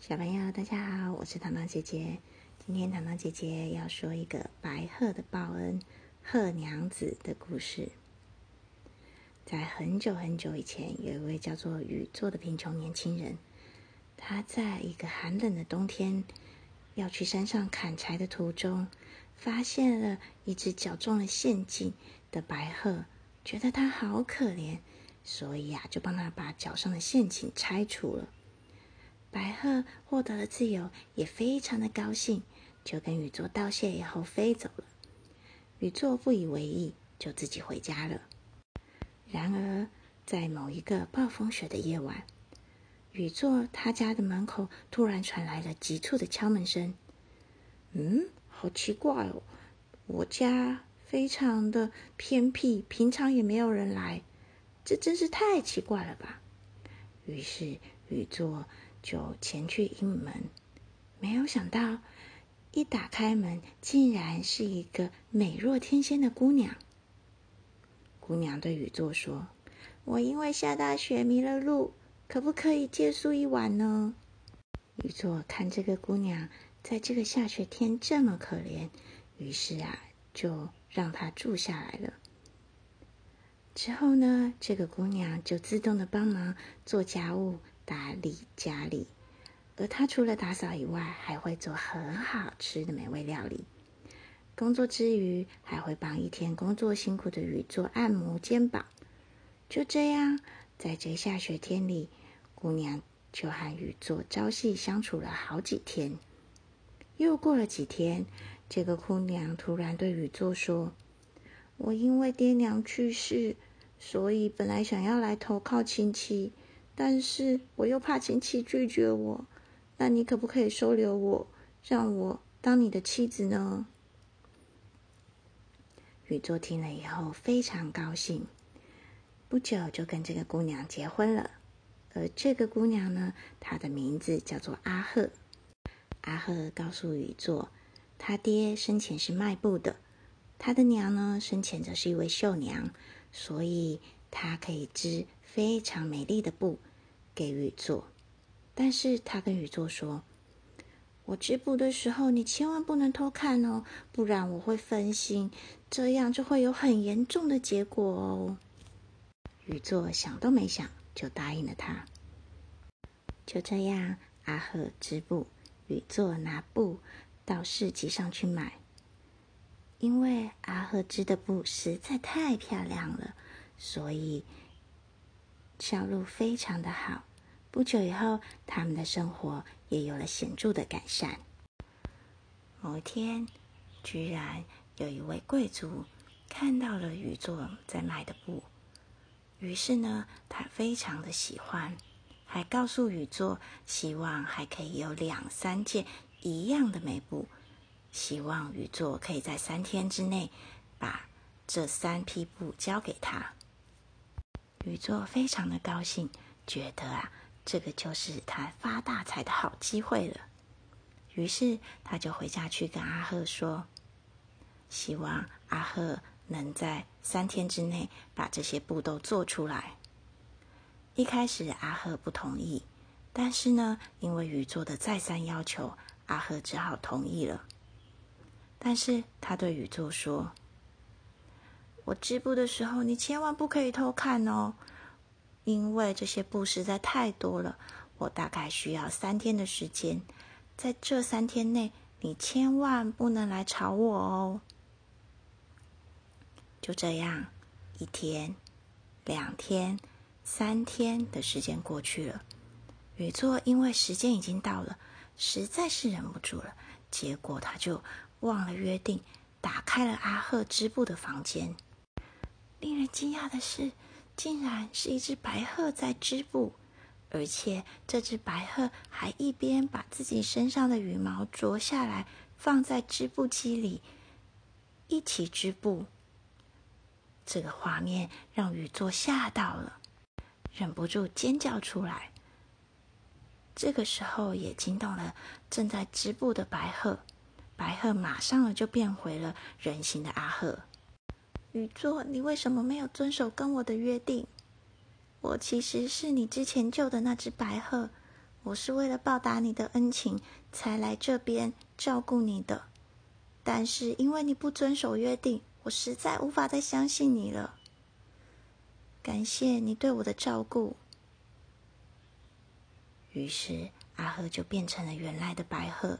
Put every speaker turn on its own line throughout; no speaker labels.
小朋友，大家好，我是糖糖姐姐。今天糖糖姐姐要说一个白鹤的报恩——鹤娘子的故事。在很久很久以前，有一位叫做宇作的贫穷年轻人，他在一个寒冷的冬天，要去山上砍柴的途中，发现了一只脚中了陷阱的白鹤，觉得它好可怜，所以啊，就帮他把脚上的陷阱拆除了。白鹤获得了自由，也非常的高兴，就跟宇作道谢以后飞走了。宇作不以为意，就自己回家了。然而，在某一个暴风雪的夜晚，宇作他家的门口突然传来了急促的敲门声。嗯，好奇怪哦，我家非常的偏僻，平常也没有人来，这真是太奇怪了吧？于是宇作。就前去应门，没有想到，一打开门，竟然是一个美若天仙的姑娘。姑娘对宇作说：“我因为下大雪迷了路，可不可以借宿一晚呢？”宇作看这个姑娘在这个下雪天这么可怜，于是啊，就让她住下来了。之后呢，这个姑娘就自动的帮忙做家务。打理家里，而他除了打扫以外，还会做很好吃的美味料理。工作之余，还会帮一天工作辛苦的雨做按摩肩膀。就这样，在这下雪天里，姑娘就和雨作朝夕相处了好几天。又过了几天，这个姑娘突然对雨作说：“我因为爹娘去世，所以本来想要来投靠亲戚。”但是我又怕亲戚拒绝我，那你可不可以收留我，让我当你的妻子呢？宇作听了以后非常高兴，不久就跟这个姑娘结婚了。而这个姑娘呢，她的名字叫做阿赫。阿赫告诉宇作，他爹生前是卖布的，他的娘呢生前则是一位绣娘，所以他可以织非常美丽的布。给宇作，但是他跟宇作说：“我织布的时候，你千万不能偷看哦，不然我会分心，这样就会有很严重的结果哦。”宇作想都没想就答应了他。就这样，阿赫织布，宇作拿布到市集上去买。因为阿赫织的布实在太漂亮了，所以。销路非常的好，不久以后，他们的生活也有了显著的改善。某一天，居然有一位贵族看到了宇作在卖的布，于是呢，他非常的喜欢，还告诉宇作，希望还可以有两三件一样的美布，希望宇作可以在三天之内把这三批布交给他。宇作非常的高兴，觉得啊，这个就是他发大财的好机会了。于是他就回家去跟阿赫说，希望阿赫能在三天之内把这些布都做出来。一开始阿赫不同意，但是呢，因为宇宙的再三要求，阿赫只好同意了。但是他对宇宙说。我织布的时候，你千万不可以偷看哦，因为这些布实在太多了。我大概需要三天的时间，在这三天内，你千万不能来吵我哦。就这样，一天、两天、三天的时间过去了，宇作因为时间已经到了，实在是忍不住了，结果他就忘了约定，打开了阿赫织布的房间。令人惊讶的是，竟然是一只白鹤在织布，而且这只白鹤还一边把自己身上的羽毛啄下来，放在织布机里一起织布。这个画面让宇作吓到了，忍不住尖叫出来。这个时候也惊动了正在织布的白鹤，白鹤马上就变回了人形的阿鹤。宇作，你为什么没有遵守跟我的约定？我其实是你之前救的那只白鹤，我是为了报答你的恩情才来这边照顾你的，但是因为你不遵守约定，我实在无法再相信你了。感谢你对我的照顾。”于是阿赫就变成了原来的白鹤，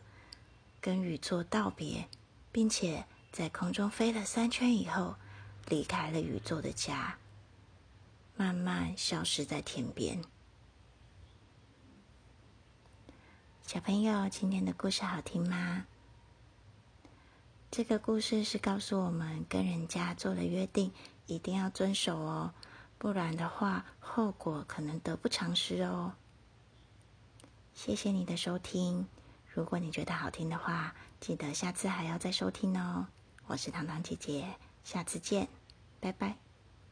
跟雨作道别，并且在空中飞了三圈以后，离开了宇宙的家，慢慢消失在天边。小朋友，今天的故事好听吗？这个故事是告诉我们，跟人家做了约定，一定要遵守哦，不然的话，后果可能得不偿失哦。谢谢你的收听，如果你觉得好听的话，记得下次还要再收听哦。我是糖糖姐姐，下次见，拜拜。